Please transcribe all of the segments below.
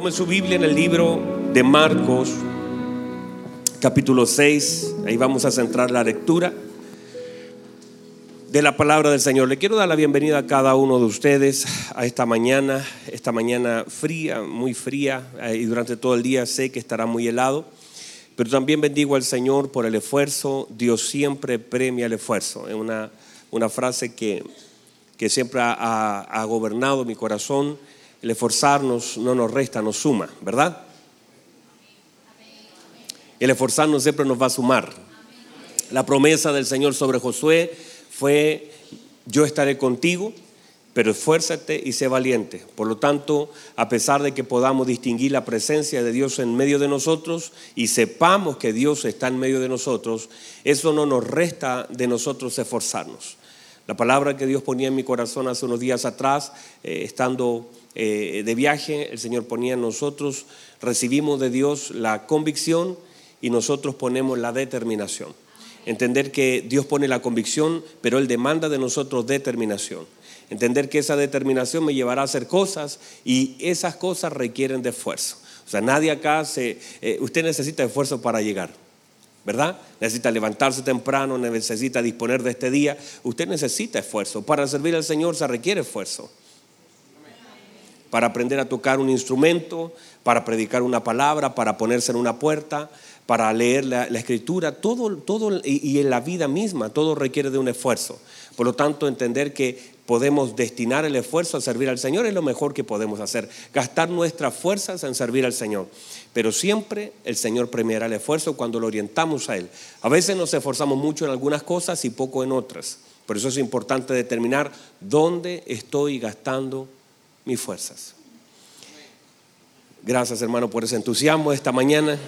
Tome su Biblia en el libro de Marcos, capítulo 6. Ahí vamos a centrar la lectura de la palabra del Señor. Le quiero dar la bienvenida a cada uno de ustedes a esta mañana, esta mañana fría, muy fría, eh, y durante todo el día sé que estará muy helado. Pero también bendigo al Señor por el esfuerzo. Dios siempre premia el esfuerzo. Es una, una frase que, que siempre ha, ha gobernado mi corazón el esforzarnos no nos resta, nos suma, ¿verdad? El esforzarnos siempre nos va a sumar. La promesa del Señor sobre Josué fue, yo estaré contigo, pero esfuérzate y sé valiente. Por lo tanto, a pesar de que podamos distinguir la presencia de Dios en medio de nosotros y sepamos que Dios está en medio de nosotros, eso no nos resta de nosotros esforzarnos. La palabra que Dios ponía en mi corazón hace unos días atrás, eh, estando eh, de viaje, el Señor ponía nosotros, recibimos de Dios la convicción y nosotros ponemos la determinación. Entender que Dios pone la convicción, pero Él demanda de nosotros determinación. Entender que esa determinación me llevará a hacer cosas y esas cosas requieren de esfuerzo. O sea, nadie acá se... Eh, usted necesita esfuerzo para llegar. ¿verdad? Necesita levantarse temprano, necesita disponer de este día. Usted necesita esfuerzo. Para servir al Señor se requiere esfuerzo para aprender a tocar un instrumento, para predicar una palabra, para ponerse en una puerta, para leer la, escritura, todo, todo y, en la vida misma, todo requiere de un esfuerzo. Por lo tanto, entender que podemos destinar el esfuerzo a servir al Señor es lo mejor que podemos hacer, gastar nuestras fuerzas en servir al Señor. Pero siempre el Señor premiará el esfuerzo cuando lo orientamos a Él. A veces nos esforzamos mucho en algunas cosas y poco en otras. Por eso es importante determinar dónde estoy gastando fuerzas. Gracias hermano por ese entusiasmo esta mañana.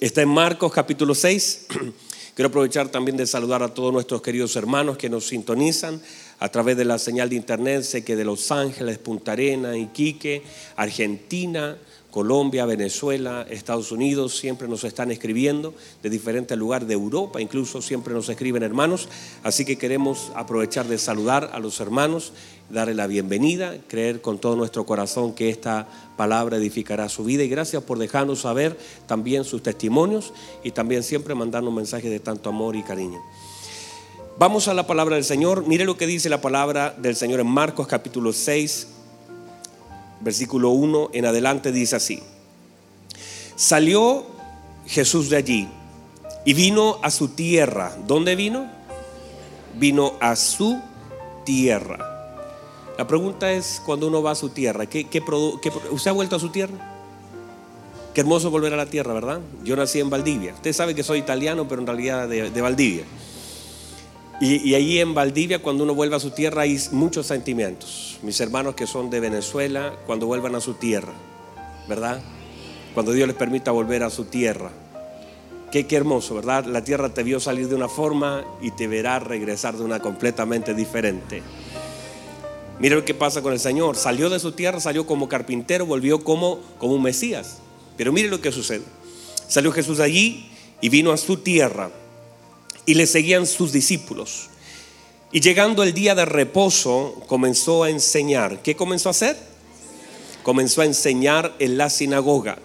Está en Marcos capítulo 6. Quiero aprovechar también de saludar a todos nuestros queridos hermanos que nos sintonizan a través de la señal de internet. Sé que de Los Ángeles, Punta Arena, Iquique, Argentina, Colombia, Venezuela, Estados Unidos, siempre nos están escribiendo de diferentes lugares de Europa, incluso siempre nos escriben hermanos. Así que queremos aprovechar de saludar a los hermanos, darle la bienvenida, creer con todo nuestro corazón que esta palabra edificará su vida y gracias por dejarnos saber también sus testimonios y también siempre mandarnos mensajes de tanto amor y cariño. Vamos a la palabra del Señor. Mire lo que dice la palabra del Señor en Marcos capítulo 6, versículo 1 en adelante dice así. Salió Jesús de allí y vino a su tierra. ¿Dónde vino? Vino a su tierra. La pregunta es, cuando uno va a su tierra, ¿qué, ¿usted ha vuelto a su tierra? Qué hermoso volver a la tierra, ¿verdad? Yo nací en Valdivia. Usted sabe que soy italiano, pero en realidad de Valdivia. Y, ahí en Valdivia, cuando uno vuelve a su tierra, hay muchos sentimientos. Mis hermanos que son de Venezuela, cuando vuelvan a su tierra, ¿verdad? Cuando Dios les permita volver a su tierra. Qué, qué hermoso, ¿verdad? La tierra te vio salir de una forma y te verá regresar de una completamente diferente. Mire lo que pasa con el Señor. Salió de su tierra, salió como carpintero, volvió como, como un Mesías. Pero mire lo que sucede. Salió Jesús allí y vino a su tierra y le seguían sus discípulos. Y llegando el día de reposo, comenzó a enseñar. ¿Qué comenzó a hacer? Comenzó a enseñar en la sinagoga.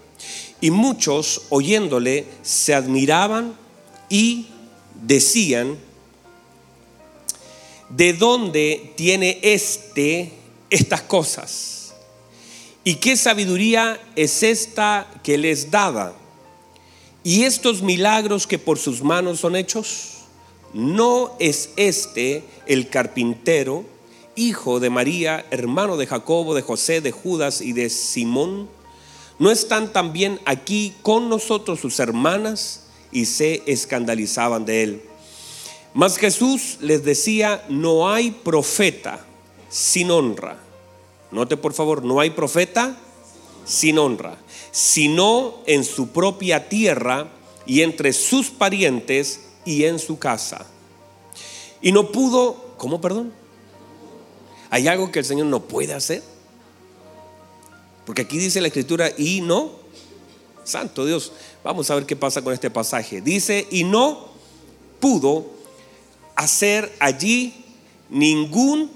Y muchos, oyéndole, se admiraban y decían, ¿de dónde tiene este estas cosas? ¿Y qué sabiduría es esta que les daba? ¿Y estos milagros que por sus manos son hechos? ¿No es este el carpintero, hijo de María, hermano de Jacobo, de José, de Judas y de Simón? ¿No están también aquí con nosotros sus hermanas? Y se escandalizaban de él. Mas Jesús les decía, no hay profeta sin honra. Note por favor, no hay profeta sin honra sino en su propia tierra y entre sus parientes y en su casa. Y no pudo, ¿cómo perdón? ¿Hay algo que el Señor no puede hacer? Porque aquí dice la escritura, y no, santo Dios, vamos a ver qué pasa con este pasaje. Dice, y no pudo hacer allí ningún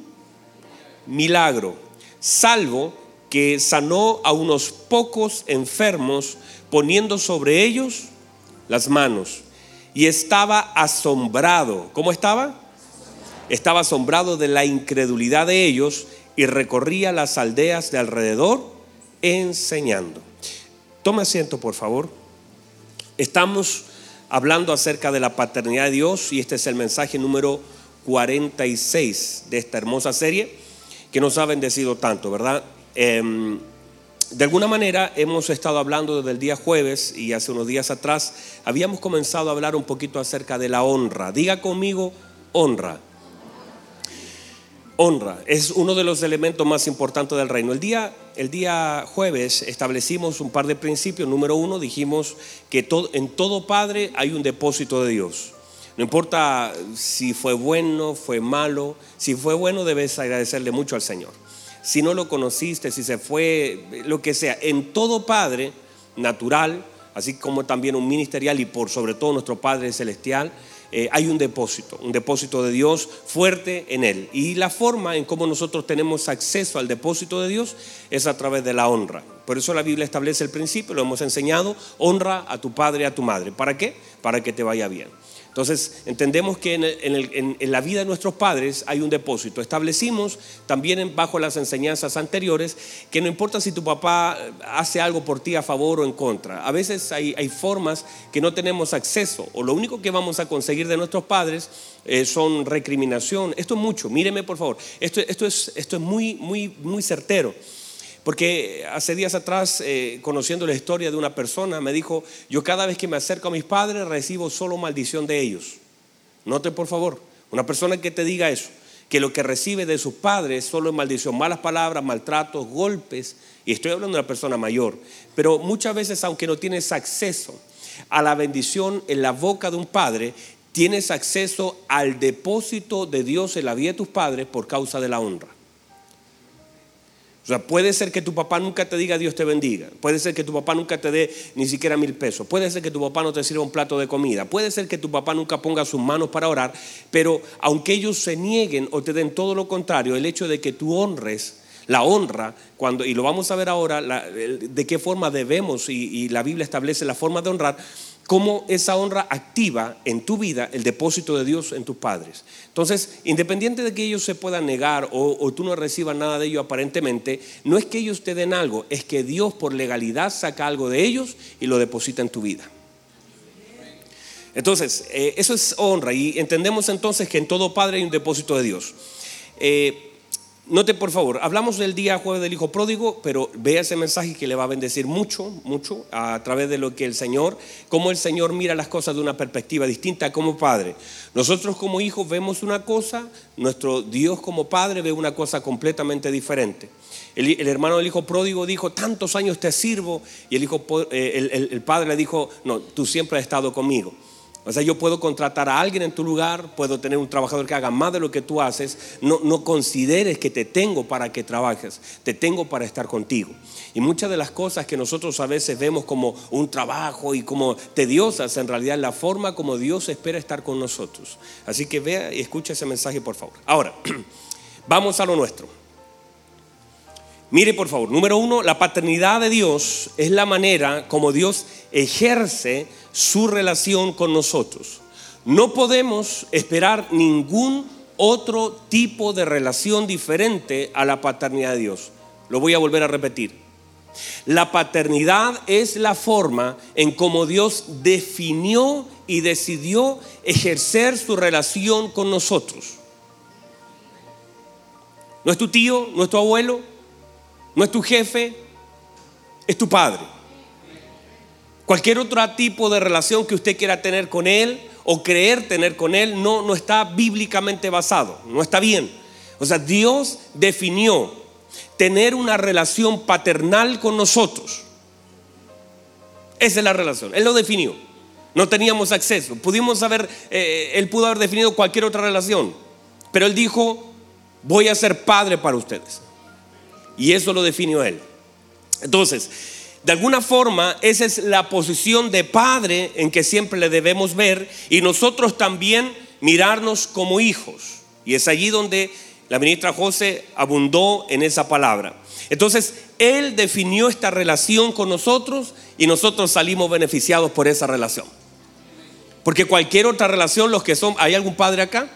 milagro, salvo que sanó a unos pocos enfermos poniendo sobre ellos las manos. Y estaba asombrado. ¿Cómo estaba? Estaba asombrado de la incredulidad de ellos y recorría las aldeas de alrededor enseñando. Tome asiento, por favor. Estamos hablando acerca de la paternidad de Dios y este es el mensaje número 46 de esta hermosa serie que nos ha bendecido tanto, ¿verdad? Em, de alguna manera hemos estado hablando desde el día jueves y hace unos días atrás habíamos comenzado a hablar un poquito acerca de la honra. Diga conmigo, honra. Honra es uno de los elementos más importantes del reino. El día, el día jueves establecimos un par de principios. Número uno, dijimos que en todo padre hay un depósito de Dios. No importa si fue bueno, fue malo. Si fue bueno, debes agradecerle mucho al Señor. Si no lo conociste, si se fue, lo que sea. En todo padre natural, así como también un ministerial y por sobre todo nuestro Padre Celestial, eh, hay un depósito, un depósito de Dios fuerte en él. Y la forma en cómo nosotros tenemos acceso al depósito de Dios es a través de la honra. Por eso la Biblia establece el principio, lo hemos enseñado, honra a tu padre y a tu madre. ¿Para qué? Para que te vaya bien. Entonces, entendemos que en, la vida de nuestros padres hay un depósito. Establecimos también bajo las enseñanzas anteriores que no importa si tu papá hace algo por ti a favor o en contra. A veces hay, formas que no tenemos acceso o lo único que vamos a conseguir de nuestros padres eh, son recriminación. Esto es mucho, míreme por favor. Esto, esto, es, esto es muy, muy, muy certero. Porque hace días atrás, eh, conociendo la historia de una persona, me dijo, yo cada vez que me acerco a mis padres recibo solo maldición de ellos. Note por favor, una persona que te diga eso, que lo que recibe de sus padres solo es maldición, malas palabras, maltratos, golpes, y estoy hablando de una persona mayor, pero muchas veces aunque no tienes acceso a la bendición en la boca de un padre, tienes acceso al depósito de Dios en la vida de tus padres por causa de la honra. O sea, puede ser que tu papá nunca te diga Dios te bendiga. Puede ser que tu papá nunca te dé ni siquiera mil pesos. Puede ser que tu papá no te sirva un plato de comida. Puede ser que tu papá nunca ponga sus manos para orar. Pero aunque ellos se nieguen o te den todo lo contrario, el hecho de que tú honres la honra, cuando, y lo vamos a ver ahora, de qué forma debemos, y, y la Biblia establece la forma de honrar, cómo esa honra activa en tu vida el depósito de Dios en tus padres. Entonces, independiente de que ellos se puedan negar o, tú no recibas nada de ellos aparentemente, no es que ellos te den algo, es que Dios por legalidad saca algo de ellos y lo deposita en tu vida. Entonces, eh, eso es honra y entendemos entonces que en todo padre hay un depósito de Dios. Eh, Note por favor, hablamos del día jueves del Hijo Pródigo, pero vea ese mensaje que le va a bendecir mucho, mucho a través de lo que el Señor, cómo el Señor mira las cosas de una perspectiva distinta como Padre. Nosotros como hijos vemos una cosa, nuestro Dios como Padre ve una cosa completamente diferente. El, hermano del Hijo Pródigo dijo, tantos años te sirvo, y el, hijo, eh, el Padre le dijo, no, tú siempre has estado conmigo. O sea, yo puedo contratar a alguien en tu lugar, puedo tener un trabajador que haga más de lo que tú haces. No, no consideres que te tengo para que trabajes, te tengo para estar contigo. Y muchas de las cosas que nosotros a veces vemos como un trabajo y como tediosas, en realidad la forma como Dios espera estar con nosotros. Así que vea y escucha ese mensaje, por favor. Ahora, vamos a lo nuestro. Mire por favor, número uno, la paternidad de Dios es la manera como Dios ejerce su relación con nosotros. No podemos esperar ningún otro tipo de relación diferente a la paternidad de Dios. Lo voy a volver a repetir. La paternidad es la forma en cómo Dios definió y decidió ejercer su relación con nosotros. No es tu tío, no es tu abuelo, no es tu jefe, es tu padre. Cualquier otro tipo de relación que usted quiera tener con Él o creer tener con Él no, no está bíblicamente basado, no está bien. O sea, Dios definió tener una relación paternal con nosotros. Esa es la relación, Él lo definió. No teníamos acceso. Pudimos haber, eh, Él pudo haber definido cualquier otra relación, pero Él dijo, voy a ser padre para ustedes. Y eso lo definió Él. Entonces, de alguna forma, esa es la posición de padre en que siempre le debemos ver y nosotros también mirarnos como hijos. Y es allí donde la ministra José abundó en esa palabra. Entonces, Él definió esta relación con nosotros y nosotros salimos beneficiados por esa relación. Porque cualquier otra relación, los que son, ¿hay algún padre acá?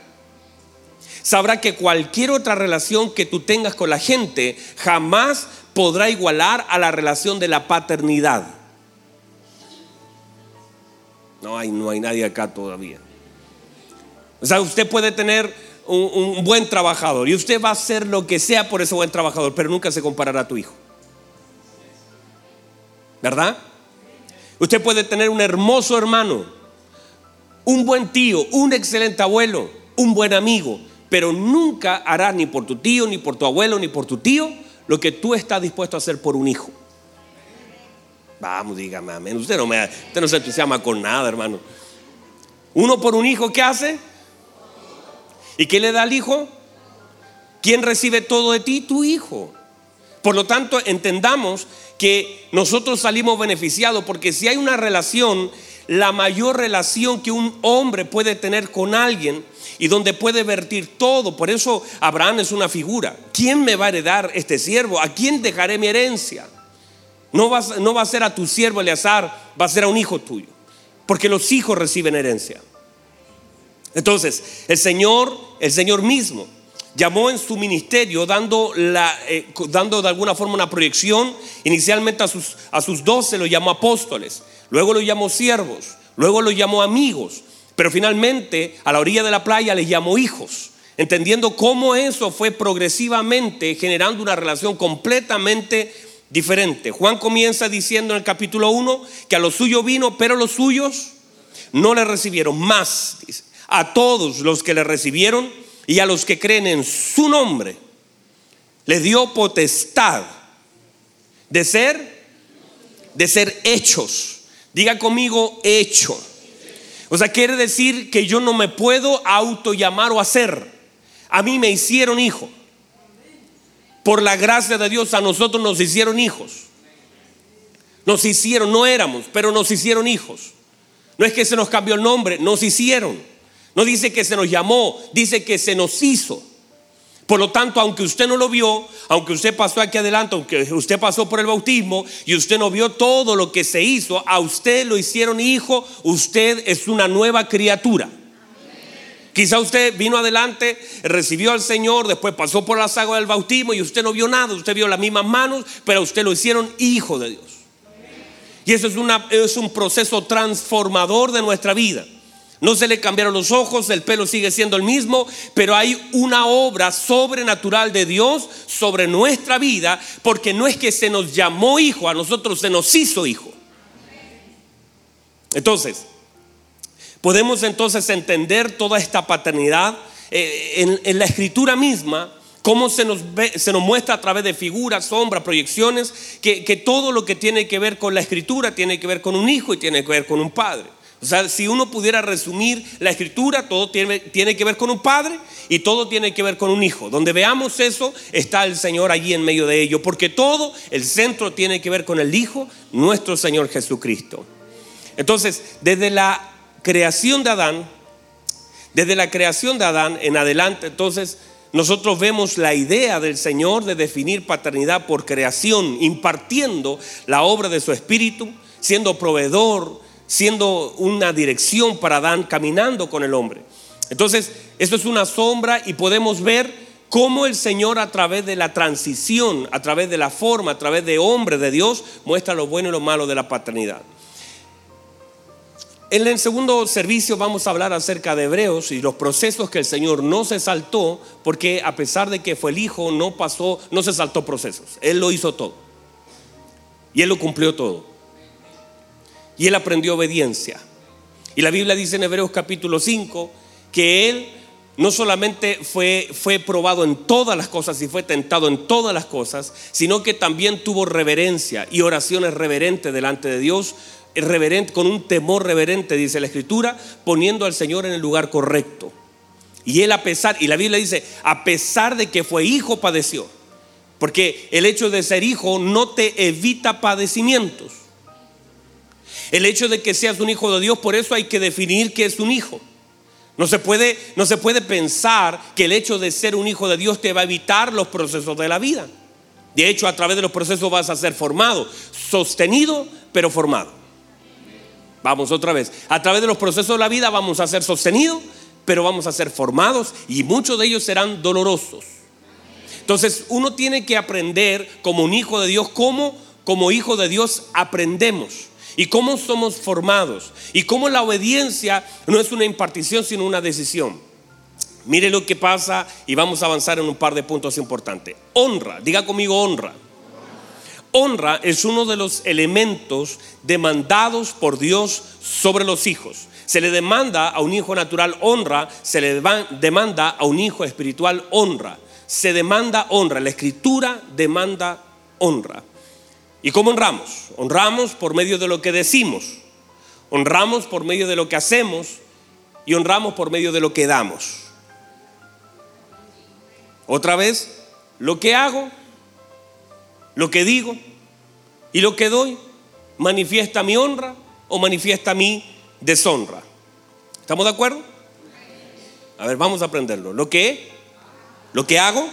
Sabrá que cualquier otra relación que tú tengas con la gente jamás podrá igualar a la relación de la paternidad. No hay, no hay nadie acá todavía. O sea, usted puede tener un, un, buen trabajador y usted va a hacer lo que sea por ese buen trabajador, pero nunca se comparará a tu hijo. ¿Verdad? Usted puede tener un hermoso hermano, un buen tío, un excelente abuelo, un buen amigo, pero nunca hará ni por tu tío, ni por tu abuelo, ni por tu tío lo que tú estás dispuesto a hacer por un hijo. Vamos, dígame amén. Usted no, me, usted no se entusiasma con nada, hermano. Uno por un hijo, ¿qué hace? ¿Y qué le da al hijo? ¿Quién recibe todo de ti? Tu hijo. Por lo tanto, entendamos que nosotros salimos beneficiados porque si hay una relación, la mayor relación que un hombre puede tener con alguien y donde puede vertir todo, por eso Abraham es una figura. ¿Quién me va a heredar este siervo? ¿A quién dejaré mi herencia? No va, a ser a tu siervo Eleazar, va a ser a un hijo tuyo, porque los hijos reciben herencia. Entonces, el Señor, el Señor mismo, llamó en su ministerio dando, eh, dando de alguna forma una proyección. Inicialmente a sus, a sus doce lo llamó apóstoles, luego lo llamó siervos, luego lo llamó amigos, pero finalmente a la orilla de la playa les llamó hijos, entendiendo cómo eso fue progresivamente generando una relación completamente diferente. Juan comienza diciendo en el capítulo 1 que a los suyos vino, pero los suyos no le recibieron más. A todos los que le recibieron, y a los que creen en su nombre le dio potestad de ser de ser hechos. Diga conmigo hecho. O sea, quiere decir que yo no me puedo auto llamar o hacer. A mí me hicieron hijo. Por la gracia de Dios a nosotros nos hicieron hijos. Nos hicieron, no éramos, pero nos hicieron hijos. No es que se nos cambió el nombre, nos hicieron. No dice que se nos llamó, dice que se nos hizo. Por lo tanto, aunque usted no lo vio, aunque usted pasó aquí adelante, aunque usted pasó por el bautismo y usted no vio todo lo que se hizo, a usted lo hicieron hijo, usted es una nueva criatura. Quizá usted vino adelante, recibió al Señor, después pasó por la saga del bautismo y usted no vio nada, usted vio las mismas manos, pero a usted lo hicieron hijo de Dios. Y eso es, un proceso transformador de nuestra vida. No se le cambiaron los ojos, el pelo sigue siendo el mismo, pero hay una obra sobrenatural de Dios sobre nuestra vida, porque no es que se nos llamó hijo, a nosotros se nos hizo hijo. Entonces, podemos entonces entender toda esta paternidad eh, en, la escritura misma, cómo se nos, se nos muestra a través de figuras, sombras, proyecciones, que, que todo lo que tiene que ver con la escritura tiene que ver con un hijo y tiene que ver con un padre. O sea, si uno pudiera resumir la escritura, todo tiene, tiene, que ver con un padre y todo tiene que ver con un hijo. Donde veamos eso, está el Señor allí en medio de ello. Porque todo, el centro tiene que ver con el Hijo, nuestro Señor Jesucristo. Entonces, desde la creación de Adán, desde la creación de Adán en adelante, entonces, nosotros vemos la idea del Señor de definir paternidad por creación, impartiendo la obra de su Espíritu, siendo proveedor, siendo una dirección para Adán caminando con el hombre. Entonces, esto es una sombra y podemos ver cómo el Señor a través de la transición, a través de la forma, a través de hombre de Dios, muestra lo bueno y lo malo de la paternidad. En el segundo servicio vamos a hablar acerca de Hebreos y los procesos que el Señor no se saltó, porque a pesar de que fue el Hijo, no pasó, no se saltó procesos. Él lo hizo todo. Y Él lo cumplió todo y él aprendió obediencia. Y la Biblia dice en Hebreos capítulo 5 que él no solamente fue, fue probado en todas las cosas y fue tentado en todas las cosas, sino que también tuvo reverencia y oraciones reverentes delante de Dios, reverente, con un temor reverente, dice la Escritura, poniendo al Señor en el lugar correcto. Y él a pesar, y la Biblia dice, a pesar de que fue hijo, padeció. Porque el hecho de ser hijo no te evita padecimientos. El hecho de que seas un hijo de Dios, por eso hay que definir qué es un hijo. No se, puede, no se puede pensar que el hecho de ser un hijo de Dios te va a evitar los procesos de la vida. De hecho, a través de los procesos vas a ser formado, sostenido, pero formado. Vamos otra vez. A través de los procesos de la vida vamos a ser sostenidos, pero vamos a ser formados y muchos de ellos serán dolorosos. Entonces uno tiene que aprender como un hijo de Dios cómo como hijo de Dios aprendemos y cómo somos formados y cómo la obediencia no es una impartición sino una decisión. Mire lo que pasa y vamos a avanzar en un par de puntos importantes. Honra, diga conmigo honra. Honra es uno de los elementos demandados por Dios sobre los hijos. Se le demanda a un hijo natural honra, se le demanda a un hijo espiritual honra. Se demanda honra, la escritura demanda honra. ¿Y cómo honramos? Honramos por medio de lo que decimos, honramos por medio de lo que hacemos y honramos por medio de lo que damos. Otra vez, lo que hago lo que digo y lo que doy manifiesta mi honra o manifiesta mi deshonra. ¿Estamos de acuerdo? A ver, vamos a aprenderlo. Lo que, lo que hago,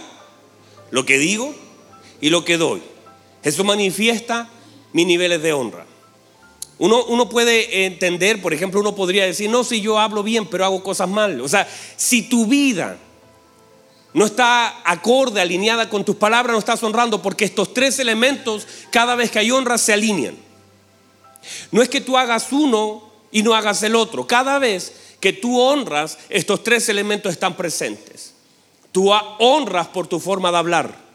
lo que digo y lo que doy. Eso manifiesta mis niveles de honra. Uno, uno, puede entender, por ejemplo, uno podría decir, no, si yo hablo bien, pero hago cosas mal. O sea, si tu vida no está acorde, alineada con tus palabras, no estás honrando, porque estos tres elementos, cada vez que hay honra, se alinean. No es que tú hagas uno y no hagas el otro. Cada vez que tú honras, estos tres elementos están presentes. Tú honras por tu forma de hablar,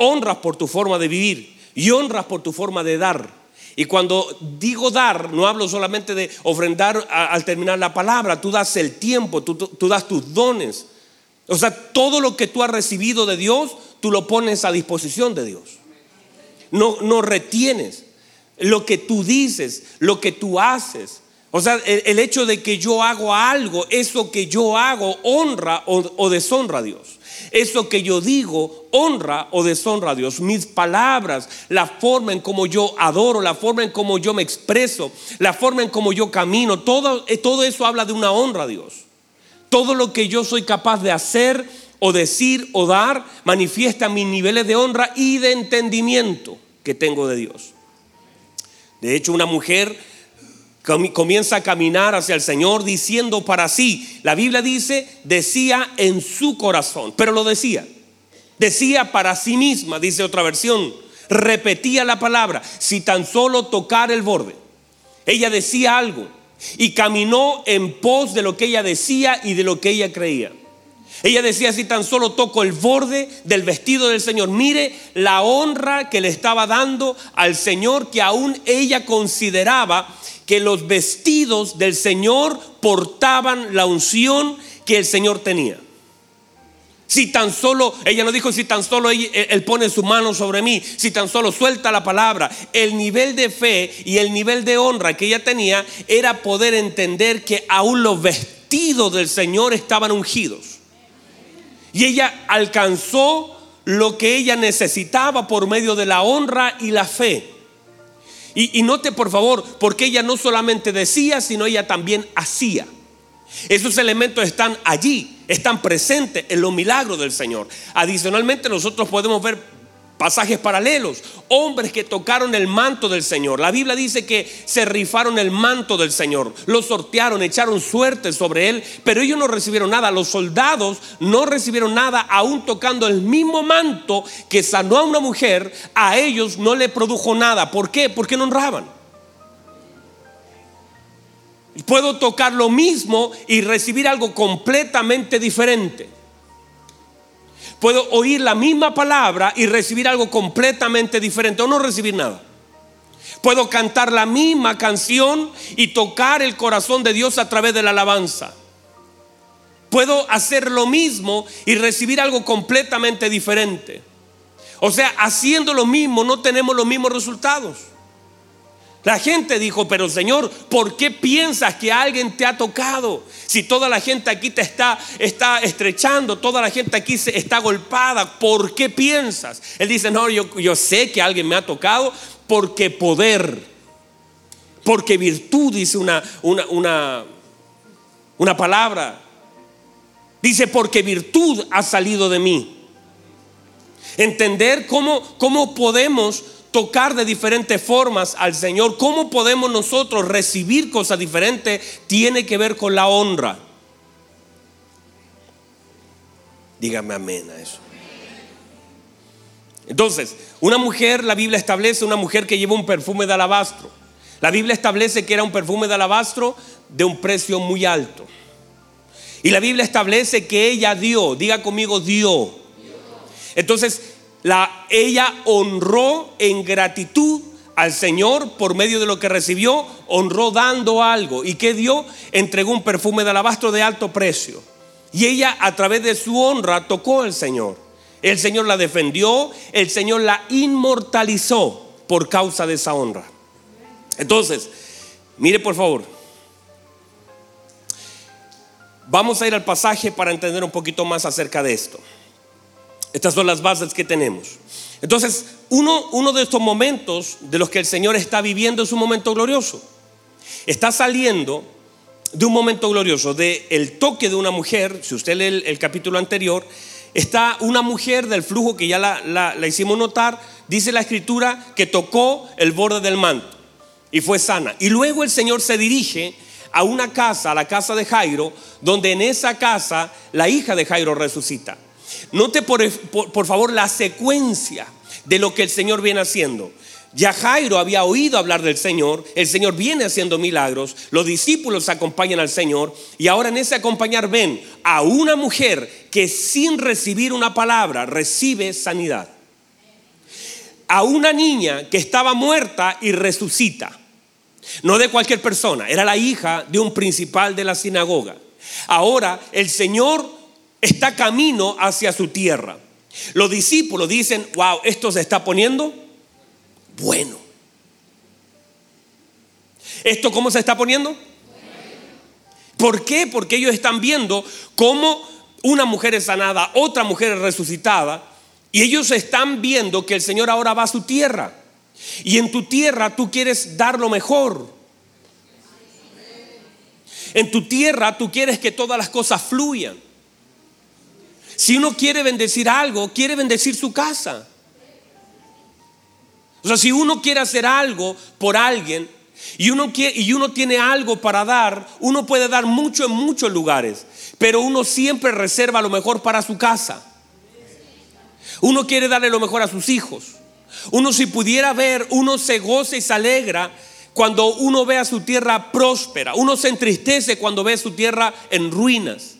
honras por tu forma de vivir y honras por tu forma de dar. Y cuando digo dar, no hablo solamente de ofrendar al terminar la palabra, tú das el tiempo, tú, das tus dones, o sea, todo lo que tú has recibido de Dios, tú lo pones a disposición de Dios. No, no retienes lo que tú dices, lo que tú haces. O sea, el, hecho de que yo hago algo, eso que yo hago honra o deshonra a Dios. Eso que yo digo honra o deshonra a Dios. Mis palabras, la forma en cómo yo adoro, la forma en cómo yo me expreso, la forma en cómo yo camino, todo, todo eso habla de una honra a Dios. Todo lo que yo soy capaz de hacer o decir o dar manifiesta mis niveles de honra y de entendimiento que tengo de Dios. De hecho, una mujer comienza a caminar hacia el Señor diciendo para sí, la Biblia dice, decía en su corazón, pero lo decía, decía para sí misma, dice otra versión, repetía la palabra, si tan solo tocar el borde. Ella decía algo, y caminó en pos de lo que ella decía y de lo que ella creía. Ella decía, si tan solo toco el borde del vestido del Señor, mire la honra que le estaba dando al Señor, que aún ella consideraba que los vestidos del Señor portaban la unción que el Señor tenía. Si tan solo, ella no dijo, si tan solo él, pone su mano sobre mí, si tan solo suelta la palabra, el nivel de fe y el nivel de honra que ella tenía era poder entender que aún los vestidos del Señor estaban ungidos. Y ella alcanzó lo que ella necesitaba por medio de la honra y la fe. Y, y note por favor, porque ella no solamente decía, sino ella también hacía. Esos elementos están allí, están presentes en los milagros del Señor. Adicionalmente nosotros podemos ver pasajes paralelos, hombres que tocaron el manto del Señor. La Biblia dice que se rifaron el manto del Señor, lo sortearon, echaron suerte sobre él, pero ellos no recibieron nada. Los soldados no recibieron nada, aún tocando el mismo manto que sanó a una mujer, a ellos no le produjo nada. ¿Por qué? Porque no honraban. Puedo tocar lo mismo y recibir algo completamente diferente. Puedo oír la misma palabra y recibir algo completamente diferente o no recibir nada. Puedo cantar la misma canción y tocar el corazón de Dios a través de la alabanza. Puedo hacer lo mismo y recibir algo completamente diferente. O sea, haciendo lo mismo no tenemos los mismos resultados. La gente dijo, pero Señor, ¿por qué piensas que alguien te ha tocado? Si toda la gente aquí te está, está estrechando, toda la gente aquí se está golpada, ¿por qué piensas? Él dice, no, yo, yo sé que alguien me ha tocado porque poder, porque virtud, dice una, una, una, una palabra. Dice, porque virtud ha salido de mí. Entender cómo, cómo podemos tocar de diferentes formas al Señor, cómo podemos nosotros recibir cosas diferentes, tiene que ver con la honra. Dígame amén a eso. Entonces, una mujer, la Biblia establece una mujer que lleva un perfume de alabastro. La Biblia establece que era un perfume de alabastro de un precio muy alto. Y la Biblia establece que ella dio, diga conmigo, dio. Entonces, la, ella honró en gratitud al Señor por medio de lo que recibió, honró dando algo. ¿Y qué dio? Entregó un perfume de alabastro de alto precio. Y ella a través de su honra tocó al Señor. El Señor la defendió, el Señor la inmortalizó por causa de esa honra. Entonces, mire por favor, vamos a ir al pasaje para entender un poquito más acerca de esto. Estas son las bases que tenemos. Entonces, uno, uno de estos momentos de los que el Señor está viviendo es un momento glorioso. Está saliendo de un momento glorioso, de el toque de una mujer, si usted lee el, el capítulo anterior, está una mujer del flujo que ya la, hicimos notar, dice la escritura que tocó el borde del manto y fue sana. Y luego el Señor se dirige a una casa, a la casa de Jairo, donde en esa casa la hija de Jairo resucita. Note por, por favor la secuencia de lo que el Señor viene haciendo. Ya Jairo había oído hablar del Señor, el Señor viene haciendo milagros, los discípulos acompañan al Señor y ahora en ese acompañar ven a una mujer que sin recibir una palabra recibe sanidad. A una niña que estaba muerta y resucita. No de cualquier persona, era la hija de un principal de la sinagoga. Ahora el Señor está camino hacia su tierra. Los discípulos dicen, wow, esto se está poniendo bueno. ¿Esto cómo se está poniendo? ¿Por qué? Porque ellos están viendo cómo una mujer es sanada, otra mujer es resucitada, y ellos están viendo que el Señor ahora va a su tierra. Y en tu tierra tú quieres dar lo mejor. En tu tierra tú quieres que todas las cosas fluyan. Si uno quiere bendecir algo, quiere bendecir su casa. O sea, si uno quiere hacer algo por alguien y uno, quiere, y uno tiene algo para dar, uno puede dar mucho en muchos lugares, pero uno siempre reserva lo mejor para su casa. Uno quiere darle lo mejor a sus hijos. Uno si pudiera ver, uno se goza y se alegra cuando uno ve a su tierra próspera. Uno se entristece cuando ve su tierra en ruinas.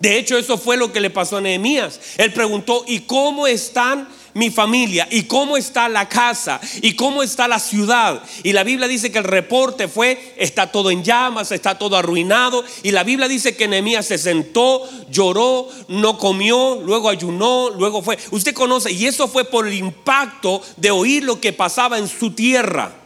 De hecho, eso fue lo que le pasó a Nehemías. Él preguntó, ¿y cómo están mi familia y cómo está la casa y cómo está la ciudad. Y la Biblia dice que el reporte fue, está todo en llamas, está todo arruinado. Y la Biblia dice que Nehemías se sentó, lloró, no comió, luego ayunó, luego fue. Usted conoce, y eso fue por el impacto de oír lo que pasaba en su tierra.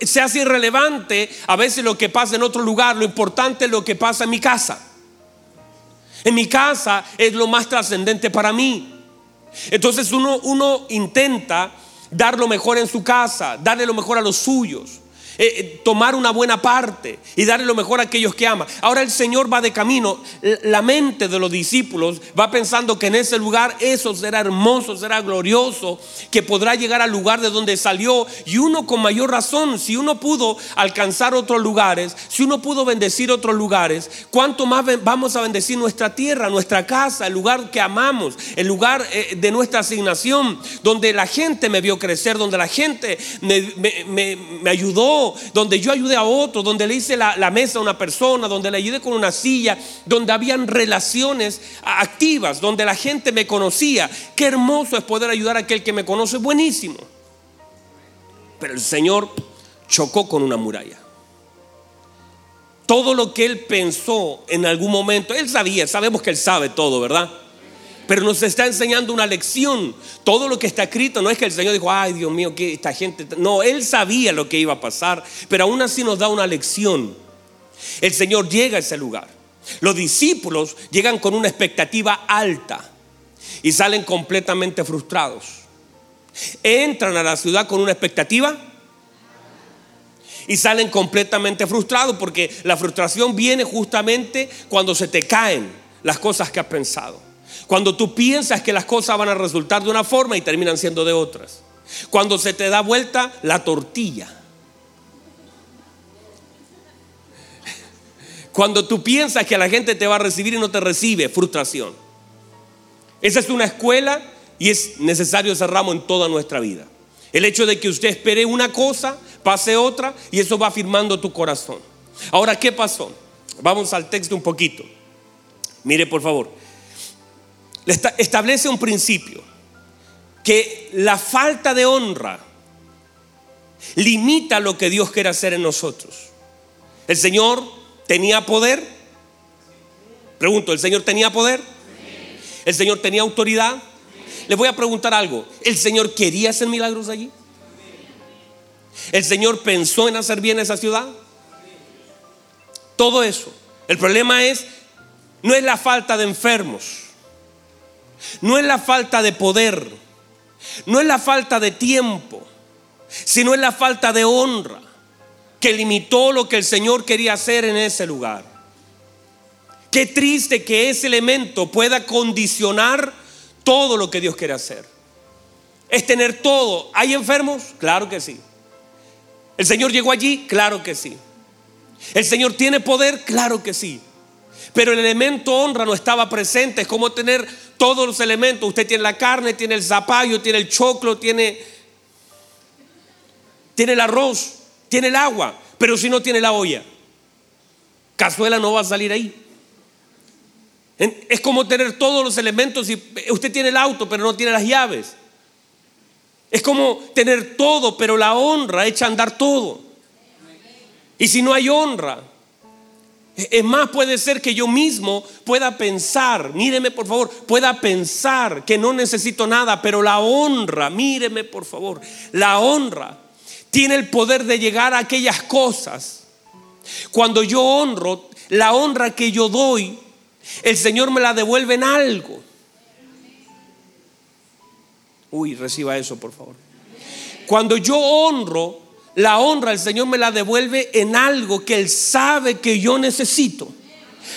Se hace irrelevante a veces lo que pasa en otro lugar, lo importante es lo que pasa en mi casa. En mi casa es lo más trascendente para mí. Entonces uno, uno intenta dar lo mejor en su casa, darle lo mejor a los suyos. Eh, eh, tomar una buena parte y darle lo mejor a aquellos que ama. Ahora el Señor va de camino. La mente de los discípulos va pensando que en ese lugar eso será hermoso, será glorioso, que podrá llegar al lugar de donde salió. Y uno con mayor razón, si uno pudo alcanzar otros lugares, si uno pudo bendecir otros lugares, ¿cuánto más vamos a bendecir nuestra tierra, nuestra casa, el lugar que amamos, el lugar eh, de nuestra asignación, donde la gente me vio crecer, donde la gente me ayudó donde yo ayudé a otro, donde le hice la, mesa a una persona, donde le ayudé con una silla, donde habían relaciones activas, donde la gente me conocía. Qué hermoso es poder ayudar a aquel que me conoce, buenísimo. Pero el Señor chocó con una muralla. Todo lo que él pensó en algún momento, él sabía, sabemos que él sabe todo, ¿verdad? Pero nos está enseñando una lección. Todo lo que está escrito no es que el Señor dijo, ay Dios mío, que esta gente... No, Él sabía lo que iba a pasar, pero aún así nos da una lección. El Señor llega a ese lugar. Los discípulos llegan con una expectativa alta y salen completamente frustrados. Entran a la ciudad con una expectativa y salen completamente frustrados porque la frustración viene justamente cuando se te caen las cosas que has pensado. Cuando tú piensas que las cosas van a resultar de una forma y terminan siendo de otras. Cuando se te da vuelta la tortilla. Cuando tú piensas que la gente te va a recibir y no te recibe, frustración. Esa es una escuela y es necesario ese ramo en toda nuestra vida. El hecho de que usted espere una cosa, pase otra y eso va afirmando tu corazón. Ahora, ¿qué pasó? Vamos al texto un poquito. Mire, por favor. Establece un principio que la falta de honra limita lo que Dios quiere hacer en nosotros. El Señor tenía poder. Pregunto, ¿el Señor tenía poder? ¿El Señor tenía autoridad? Les voy a preguntar algo. ¿El Señor quería hacer milagros allí? ¿El Señor pensó en hacer bien esa ciudad? Todo eso. El problema es, no es la falta de enfermos, no es la falta de poder, no es la falta de tiempo, sino es la falta de honra que limitó lo que el Señor quería hacer en ese lugar. Qué triste que ese elemento pueda condicionar todo lo que Dios quiere hacer. Es tener todo. ¿Hay enfermos? Claro que sí. ¿El Señor llegó allí? Claro que sí. ¿El Señor tiene poder? Claro que sí. Pero el elemento honra no estaba presente. Es como tener todos los elementos. Usted tiene la carne, tiene el zapallo, tiene el choclo, tiene, tiene el arroz, tiene el agua. Pero si no tiene la olla, cazuela no va a salir ahí. Es como tener todos los elementos y usted tiene el auto, pero no tiene las llaves. Es como tener todo, pero la honra echa a andar todo. Y si no hay honra, es más, puede ser que yo mismo pueda pensar, míreme por favor, pueda pensar que no necesito nada, pero la honra, míreme por favor, la honra tiene el poder de llegar a aquellas cosas. Cuando yo honro, la honra que yo doy, el Señor me la devuelve en algo. Uy, reciba eso, por favor. Cuando yo honro, la honra el Señor me la devuelve en algo que Él sabe que yo necesito.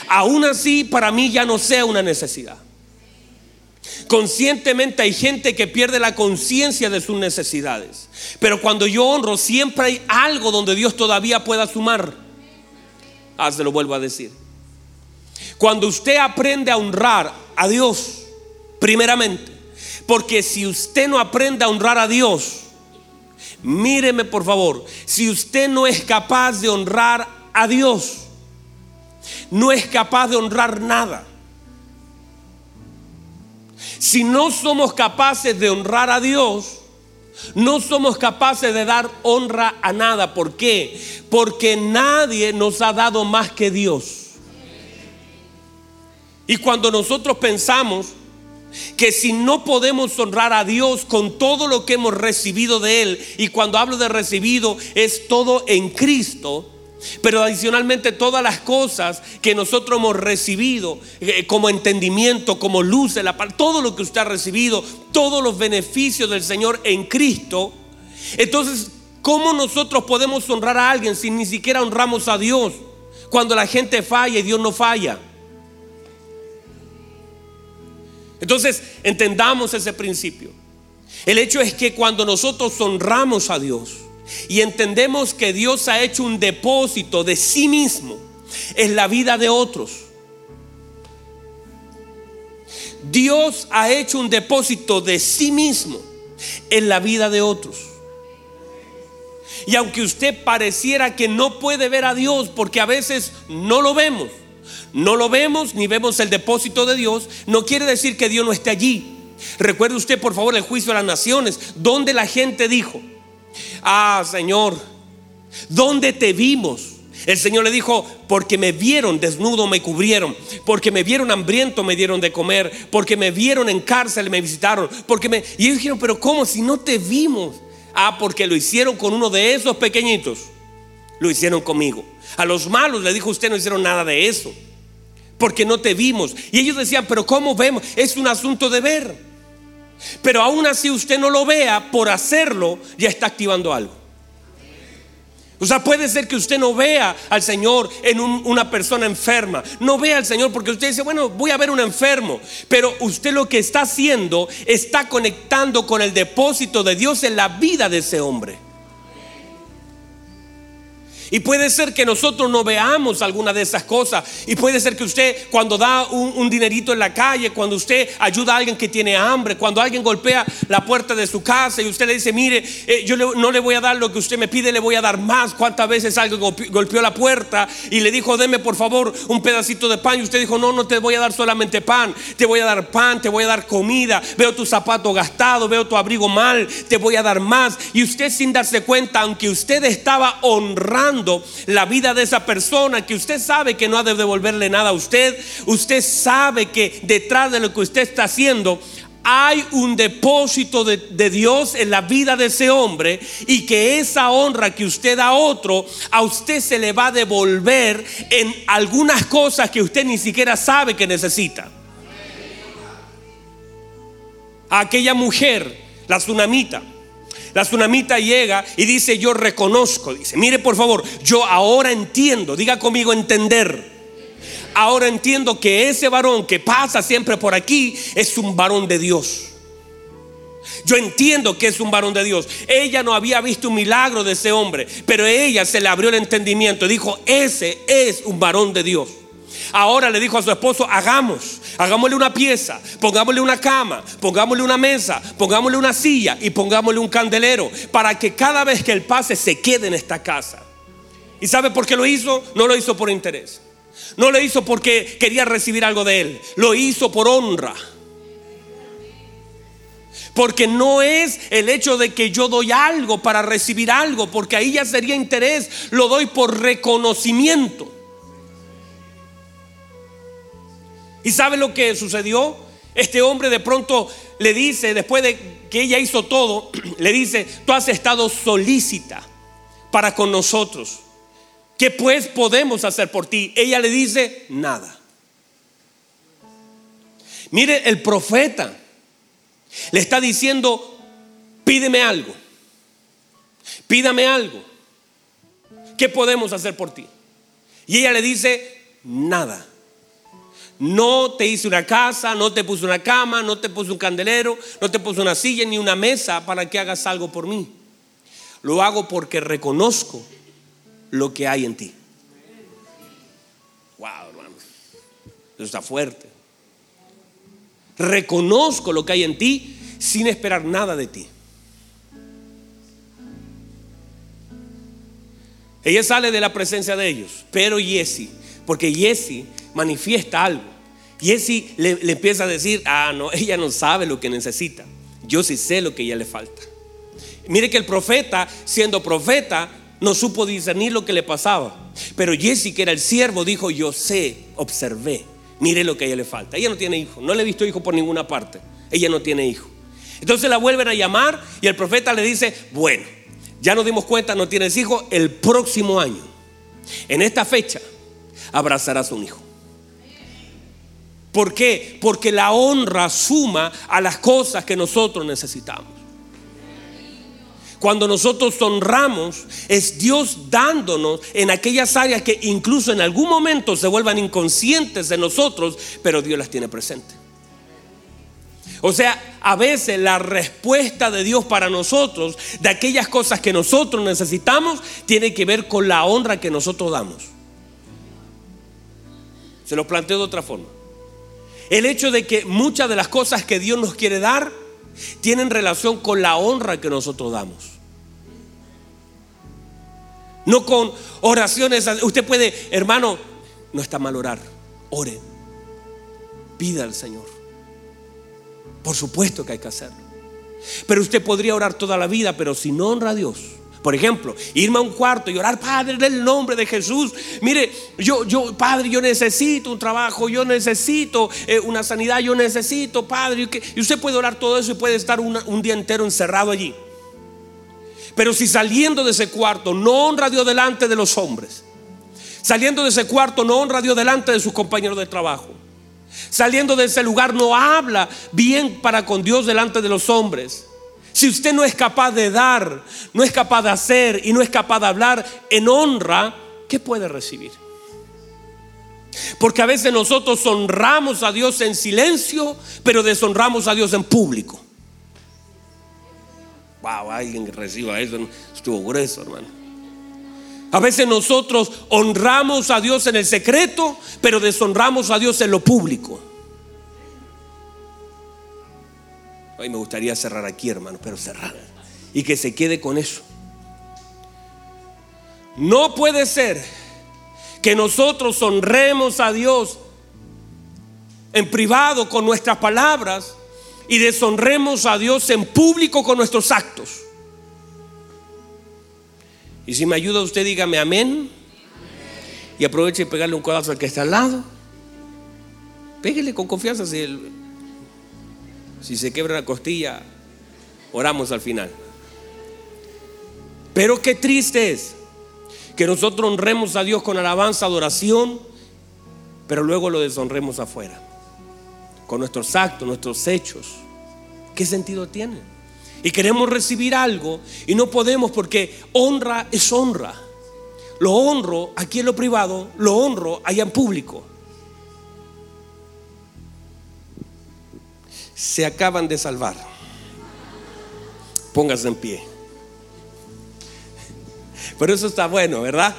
Aún así, para mí ya no sea una necesidad. Conscientemente hay gente que pierde la conciencia de sus necesidades. Pero cuando yo honro, siempre hay algo donde Dios todavía pueda sumar. Ah, se lo vuelvo a decir. Cuando usted aprende a honrar a Dios, primeramente, porque si usted no aprende a honrar a Dios, míreme por favor, si usted no es capaz de honrar a Dios, no es capaz de honrar nada. Si no somos capaces de honrar a Dios, no somos capaces de dar honra a nada. ¿Por qué? Porque nadie nos ha dado más que Dios. Y cuando nosotros pensamos que si no podemos honrar a Dios con todo lo que hemos recibido de Él, y cuando hablo de recibido es todo en Cristo, pero adicionalmente todas las cosas que nosotros hemos recibido eh, como entendimiento, como luz de la todo lo que usted ha recibido, todos los beneficios del Señor en Cristo, entonces, ¿cómo nosotros podemos honrar a alguien si ni siquiera honramos a Dios? Cuando la gente falla y Dios no falla. Entonces, entendamos ese principio. El hecho es que cuando nosotros honramos a Dios y entendemos que Dios ha hecho un depósito de sí mismo en la vida de otros, Dios ha hecho un depósito de sí mismo en la vida de otros. Y aunque usted pareciera que no puede ver a Dios porque a veces no lo vemos, no lo vemos ni vemos el depósito de Dios, no quiere decir que Dios no esté allí. Recuerde usted, por favor, el juicio de las naciones, donde la gente dijo, ah, Señor, ¿dónde te vimos? El Señor le dijo, porque me vieron desnudo me cubrieron, porque me vieron hambriento me dieron de comer, porque me vieron en cárcel me visitaron, porque me... Y ellos dijeron, pero ¿cómo si no te vimos? Ah, porque lo hicieron con uno de esos pequeñitos, lo hicieron conmigo. A los malos le dijo, usted no hicieron nada de eso porque no te vimos. Y ellos decían, pero ¿cómo vemos? Es un asunto de ver. Pero aún así usted no lo vea, por hacerlo ya está activando algo. O sea, puede ser que usted no vea al Señor en una persona enferma. No vea al Señor porque usted dice, bueno, voy a ver un enfermo. Pero usted lo que está haciendo está conectando con el depósito de Dios en la vida de ese hombre. Y puede ser que nosotros no veamos alguna de esas cosas. Y puede ser que usted cuando da un, dinerito en la calle, cuando usted ayuda a alguien que tiene hambre, cuando alguien golpea la puerta de su casa y usted le dice, mire, eh, yo no le voy a dar lo que usted me pide, le voy a dar más. ¿Cuántas veces alguien golpeó la puerta y le dijo, deme por favor un pedacito de pan? Y usted dijo, no, no te voy a dar solamente pan, te voy a dar pan, te voy a dar comida. Veo tu zapato gastado, veo tu abrigo mal, te voy a dar más. Y usted sin darse cuenta, aunque usted estaba honrando, la vida de esa persona que usted sabe que no ha de devolverle nada a usted, usted sabe que detrás de lo que usted está haciendo hay un depósito de, de, Dios en la vida de ese hombre y que esa honra que usted da a otro, a usted se le va a devolver en algunas cosas que usted ni siquiera sabe que necesita. aquella mujer, la tsunamita, la tsunamita llega y dice, yo reconozco, dice, mire por favor, yo ahora entiendo, diga conmigo entender. Ahora entiendo que ese varón que pasa siempre por aquí es un varón de Dios. Yo entiendo que es un varón de Dios. Ella no había visto un milagro de ese hombre, pero ella se le abrió el entendimiento y dijo, ese es un varón de Dios. Ahora le dijo a su esposo, hagamos, hagámosle una pieza, pongámosle una cama, pongámosle una mesa, pongámosle una silla y pongámosle un candelero para que cada vez que él pase se quede en esta casa. ¿Y sabe por qué lo hizo? No lo hizo por interés. No lo hizo porque quería recibir algo de él. Lo hizo por honra. Porque no es el hecho de que yo doy algo para recibir algo, porque ahí ya sería interés. Lo doy por reconocimiento. ¿Y sabe lo que sucedió? Este hombre de pronto le dice, después de que ella hizo todo, le dice, tú has estado solícita para con nosotros. ¿Qué pues podemos hacer por ti? Ella le dice, nada. Mire, el profeta le está diciendo, pídeme algo, pídame algo. ¿Qué podemos hacer por ti? Y ella le dice, nada. No te hice una casa, no te puse una cama, no te puse un candelero, no te puse una silla ni una mesa para que hagas algo por mí. Lo hago porque reconozco lo que hay en ti. Wow, hermano. Eso está fuerte. Reconozco lo que hay en ti sin esperar nada de ti. Ella sale de la presencia de ellos, pero Jesse, porque Jesse manifiesta algo. Él le, le empieza a decir, ah, no, ella no sabe lo que necesita. Yo sí sé lo que ella le falta. Mire que el profeta, siendo profeta, no supo discernir lo que le pasaba. Pero Jesse, que era el siervo, dijo, yo sé, observé, mire lo que a ella le falta. Ella no tiene hijo, no le he visto hijo por ninguna parte. Ella no tiene hijo. Entonces la vuelven a llamar y el profeta le dice, bueno, ya nos dimos cuenta, no tienes hijo, el próximo año, en esta fecha, abrazarás un hijo. ¿Por qué? Porque la honra suma a las cosas que nosotros necesitamos. Cuando nosotros honramos, es Dios dándonos en aquellas áreas que incluso en algún momento se vuelvan inconscientes de nosotros, pero Dios las tiene presentes. O sea, a veces la respuesta de Dios para nosotros, de aquellas cosas que nosotros necesitamos, tiene que ver con la honra que nosotros damos. Se lo planteo de otra forma. El hecho de que muchas de las cosas que Dios nos quiere dar tienen relación con la honra que nosotros damos. No con oraciones. Usted puede, hermano, no está mal orar. Ore. Pida al Señor. Por supuesto que hay que hacerlo. Pero usted podría orar toda la vida, pero si no honra a Dios, por ejemplo, irme a un cuarto y orar, Padre, en el nombre de Jesús. Mire, yo, yo, Padre, yo necesito un trabajo, yo necesito eh, una sanidad, yo necesito, Padre. Y usted puede orar todo eso y puede estar un día entero encerrado allí. Pero si saliendo de ese cuarto no honra a Dios delante de los hombres, saliendo de ese cuarto no honra a Dios delante de sus compañeros de trabajo, saliendo de ese lugar no habla bien para con Dios delante de los hombres, Si usted no es capaz de dar, no es capaz de hacer y no es capaz de hablar en honra, ¿qué puede recibir? Porque a veces nosotros honramos a Dios en silencio, pero deshonramos a Dios en público. Wow, alguien que reciba eso estuvo grueso, hermano. A veces nosotros honramos a Dios en el secreto, pero deshonramos a Dios en lo público. Hoy me gustaría cerrar aquí, hermano, pero cerrar. Y que se quede con eso. No puede ser que nosotros honremos a Dios en privado con nuestras palabras y deshonremos a Dios en público con nuestros actos. Y si me ayuda usted, dígame amén. Y aproveche y pegarle un codazo al que está al lado. Pégale con confianza si, si se quebra la costilla, oramos al final. Pero qué triste es que nosotros honremos a Dios con alabanza, adoración, pero luego lo deshonremos afuera con nuestros actos, nuestros hechos. ¿Qué sentido tiene? Y queremos recibir algo y no podemos porque honra es honra. Lo honro aquí en lo privado, lo honro allá en público. Se acaban de salvar. Póngase en pie. Pero eso está bueno, ¿verdad?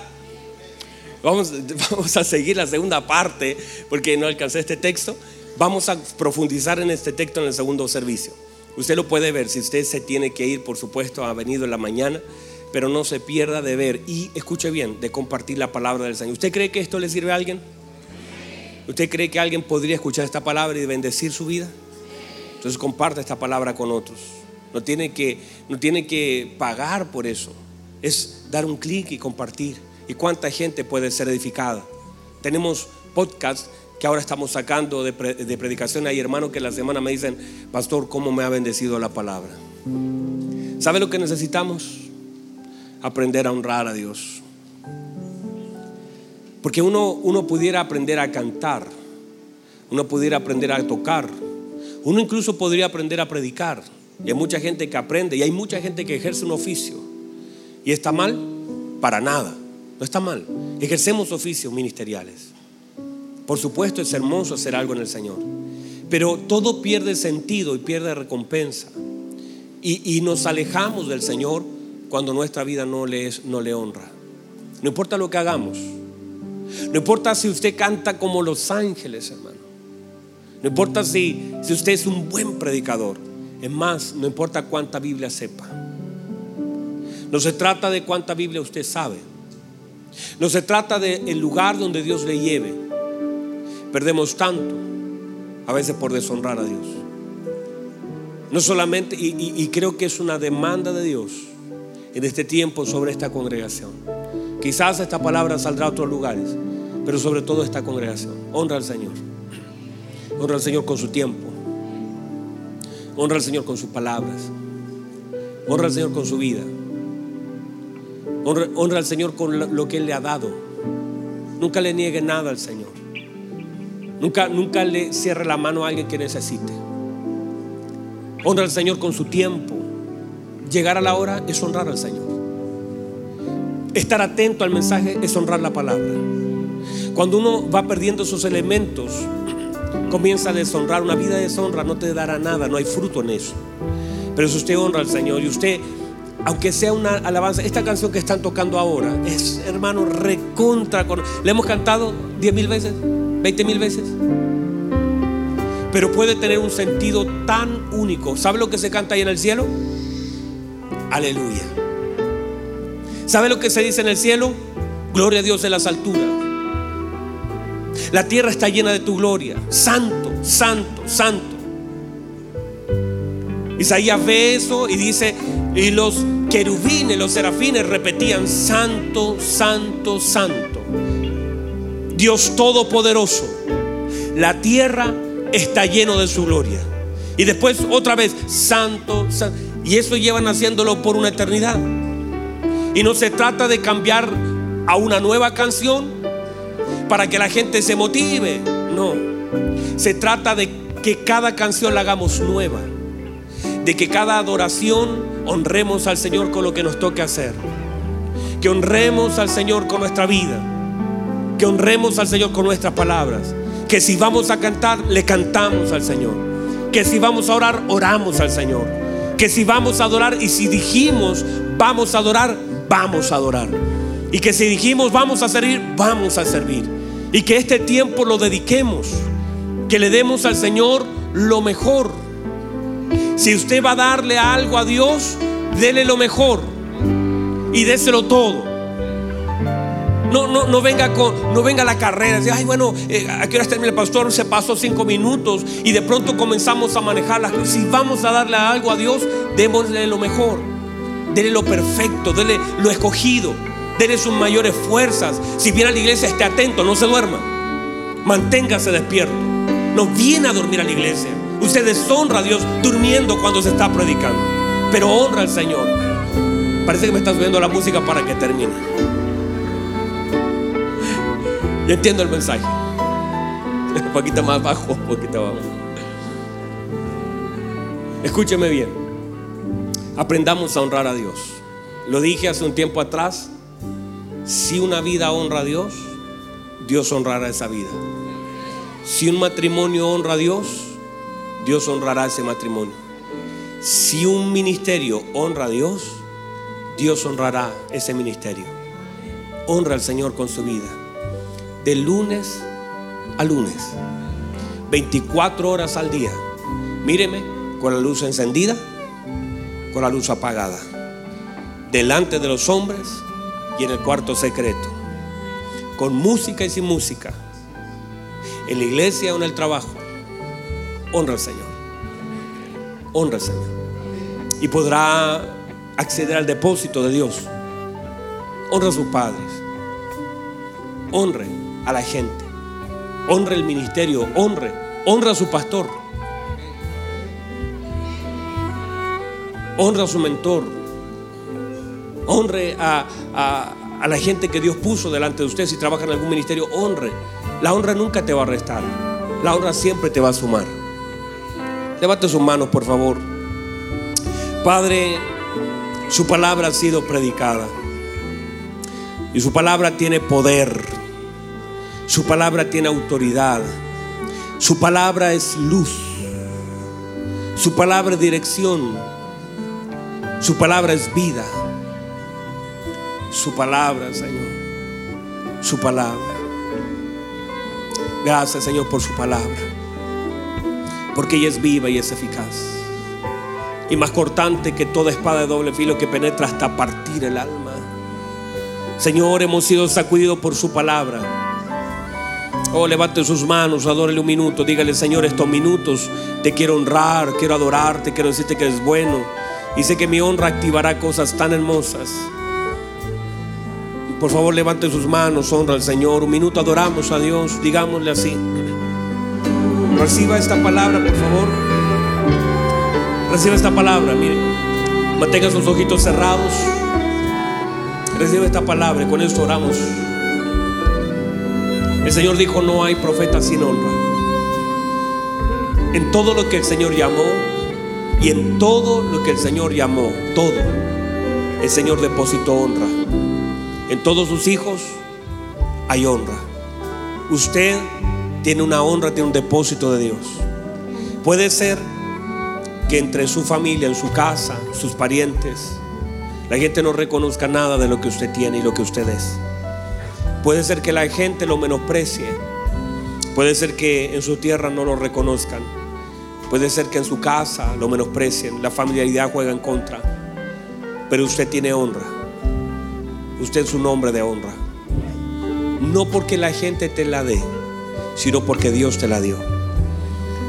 Vamos, vamos a seguir la segunda parte porque no alcancé este texto. Vamos a profundizar en este texto en el segundo servicio. Usted lo puede ver, si usted se tiene que ir, por supuesto, ha venido en la mañana, pero no se pierda de ver y escuche bien, de compartir la palabra del Señor. ¿Usted cree que esto le sirve a alguien? ¿Usted cree que alguien podría escuchar esta palabra y bendecir su vida? Entonces comparte esta palabra con otros. No tiene que, no tiene que pagar por eso. Es dar un clic y compartir. ¿Y cuánta gente puede ser edificada? Tenemos podcasts que ahora estamos sacando de, predicación. Hay hermanos que la semana me dicen, pastor, ¿cómo me ha bendecido la palabra? ¿Sabe lo que necesitamos? Aprender a honrar a Dios. Porque uno, uno pudiera aprender a cantar, uno pudiera aprender a tocar, uno incluso podría aprender a predicar. Y hay mucha gente que aprende y hay mucha gente que ejerce un oficio. ¿Y está mal? Para nada. No está mal. Ejercemos oficios ministeriales. Por supuesto es hermoso hacer algo en el Señor, pero todo pierde sentido y pierde recompensa. Y, nos alejamos del Señor cuando nuestra vida no le, no le honra. No importa lo que hagamos. No importa si usted canta como los ángeles, hermano. No importa si, si usted es un buen predicador. Es más, no importa cuánta Biblia sepa. No se trata de cuánta Biblia usted sabe. No se trata del lugar donde Dios le lleve. Perdemos tanto, a veces por deshonrar a Dios. No solamente, y, creo que es una demanda de Dios en este tiempo sobre esta congregación. Quizás esta palabra saldrá a otros lugares, pero sobre todo esta congregación. Honra al Señor. Honra al Señor con su tiempo. Honra al Señor con sus palabras. Honra al Señor con su vida. Honra, al Señor con lo que Él le ha dado. Nunca le niegue nada al Señor. Nunca, nunca le cierre la mano a alguien que necesite. Honra al Señor con su tiempo. Llegar a la hora es honrar al Señor. Estar atento al mensaje es honrar la palabra. Cuando uno va perdiendo esos elementos, comienza a deshonrar. Una vida de deshonra no te dará nada, no hay fruto en eso. Pero si usted honra al Señor y usted, aunque sea una alabanza, esta canción que están tocando ahora es, hermano, recontra. Le hemos cantado diez mil veces. 20 mil veces. Pero puede tener un sentido tan único. ¿Sabe lo que se canta ahí en el cielo? Aleluya. ¿Sabe lo que se dice en el cielo? Gloria a Dios en las alturas. La tierra está llena de tu gloria. Santo, santo, santo. Isaías ve eso y dice, y los querubines, los serafines repetían, santo, santo, santo. Dios Todopoderoso. La tierra está lleno de su gloria. Y después otra vez, santo, santo. Y eso llevan haciéndolo por una eternidad. Y no se trata de cambiar a una nueva canción para que la gente se No. Se trata de que cada canción la hagamos nueva. de que cada adoración honremos al Señor con lo que nos toque hacer. Que honremos al Señor con nuestra vida. Que honremos al Señor con nuestras palabras. Que si vamos a cantar, le cantamos al Señor. Que si vamos a orar, oramos al Señor. Que si vamos a adorar y si dijimos vamos a adorar, vamos a adorar. Y que si dijimos vamos a servir, vamos a servir. Y que este tiempo lo dediquemos. Que le demos al Señor lo mejor. Si usted va a darle algo a Dios, dele lo mejor. Y déselo todo. No, no, no venga con, no venga la carrera. Dice, ay, bueno, eh, ¿a qué hora termina el pastor? Se pasó cinco minutos y de pronto comenzamos a manejar las cosas. Si vamos a darle algo a Dios, démosle lo mejor. Dele lo perfecto, dele lo escogido, dele sus mayores fuerzas. Si viene a la iglesia, esté atento, no se duerma. Manténgase despierto. No viene a dormir a la iglesia. Usted deshonra a Dios durmiendo cuando se está predicando. Pero honra al Señor. Parece que me está subiendo la música para que termine. Yo entiendo el mensaje. Un poquito más bajo, un poquito más bajo. Escúcheme bien. Aprendamos a honrar a Dios. Lo dije hace un tiempo atrás. Si una vida honra a Dios, Dios honrará esa vida. Si un matrimonio honra a Dios, Dios honrará ese matrimonio. Si un ministerio honra a Dios, Dios honrará ese ministerio. Honra al Señor con su vida. De lunes a lunes. 24 horas al día. Míreme con la luz encendida, con la luz apagada. Delante de los hombres y en el cuarto secreto. Con música y sin música. En la iglesia o en el trabajo. Honra al Señor. Honra al Señor. Y podrá acceder al depósito de Dios. Honra a sus padres. Honre a la gente. Honre el ministerio. Honre. Honra a su pastor. Honra a su mentor. Honre a, a, la gente que Dios puso delante de usted. Si trabaja en algún ministerio, honre. La honra nunca te va a restar. La honra siempre te va a sumar. Levante sus manos, por favor. Padre, su palabra ha sido predicada. Y su palabra tiene poder. Su palabra tiene autoridad. Su palabra es luz. Su palabra es dirección. Su palabra es vida. Su palabra, Señor. Su palabra. Gracias, Señor, por su palabra. Porque ella es viva y es eficaz. Y más cortante que toda espada de doble filo que penetra hasta partir el alma. Señor, hemos sido sacudidos por su palabra. Oh, levante sus manos, adórele un minuto. Dígale, Señor, estos minutos te quiero honrar, quiero adorarte, quiero decirte que eres bueno. Y sé que mi honra activará cosas tan hermosas. Por favor, levante sus manos, honra al Señor. Un minuto adoramos a Dios, digámosle así. Reciba esta palabra, por favor. Reciba esta palabra, mire. Mantenga sus ojitos cerrados. Reciba esta palabra y con esto oramos. El Señor dijo, no hay profeta sin honra. En todo lo que el Señor llamó y en todo lo que el Señor llamó, todo, el Señor depositó honra. En todos sus hijos hay honra. Usted tiene una honra, tiene un depósito de Dios. Puede ser que entre su familia, en su casa, sus parientes, la gente no reconozca nada de lo que usted tiene y lo que usted es. Puede ser que la gente lo menosprecie. Puede ser que en su tierra no lo reconozcan. Puede ser que en su casa lo menosprecien. La familiaridad juega en contra. Pero usted tiene honra. Usted es un hombre de honra. No porque la gente te la dé, sino porque Dios te la dio.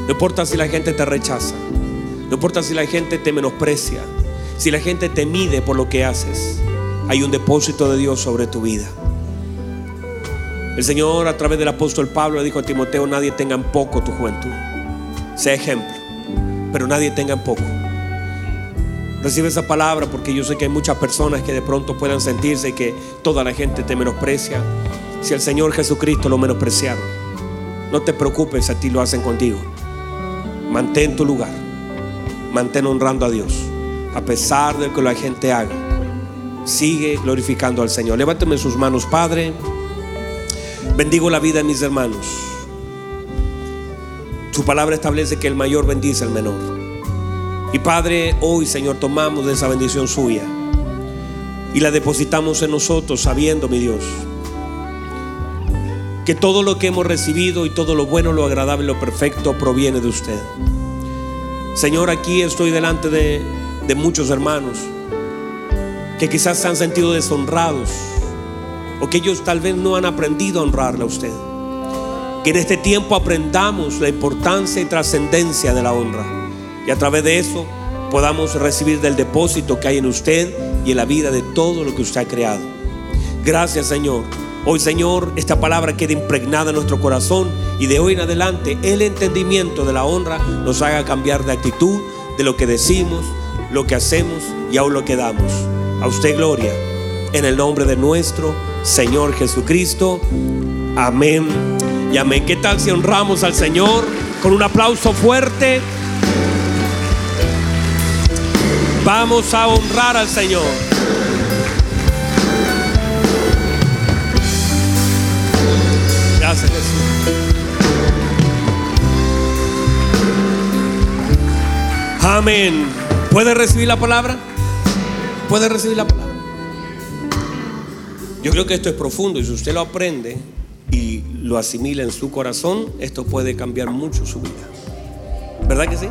No importa si la gente te rechaza. No importa si la gente te menosprecia. Si la gente te mide por lo que haces. Hay un depósito de Dios sobre tu vida. El Señor a través del apóstol Pablo le dijo a Timoteo, nadie tenga en poco tu juventud. Sea ejemplo, pero nadie tenga en poco. Recibe esa palabra porque yo sé que hay muchas personas que de pronto puedan sentirse que toda la gente te menosprecia. Si el Señor Jesucristo lo menospreciaron, no te preocupes, a ti lo hacen contigo. Mantén tu lugar. mantén honrando a Dios. A pesar de que la gente haga, sigue glorificando al Señor. Levánteme sus manos, Padre. Bendigo la vida de mis hermanos. Su palabra establece que el mayor bendice al menor. Y Padre, hoy Señor tomamos de esa bendición suya y la depositamos en nosotros sabiendo, mi Dios, que todo lo que hemos recibido y todo lo bueno, lo agradable, lo perfecto proviene de usted. Señor, aquí estoy delante de, de muchos hermanos que quizás se han sentido deshonrados o que ellos tal vez no han aprendido a honrarle a usted. Que en este tiempo aprendamos la importancia y trascendencia de la honra y a través de eso podamos recibir del depósito que hay en usted y en la vida de todo lo que usted ha creado. Gracias Señor. Hoy Señor, esta palabra queda impregnada en nuestro corazón y de hoy en adelante el entendimiento de la honra nos haga cambiar de actitud de lo que decimos, lo que hacemos y aún lo que damos. A usted gloria en el nombre de nuestro Señor Jesucristo. Amén y amén. ¿Qué tal si honramos al Señor con un aplauso fuerte? Vamos a honrar al Señor. Gracias Jesús. Amén. ¿Puede recibir la palabra? ¿Puede recibir la palabra? Yo creo que esto es profundo y si usted lo aprende y lo asimila en su corazón, esto puede cambiar mucho su vida. ¿Verdad que sí?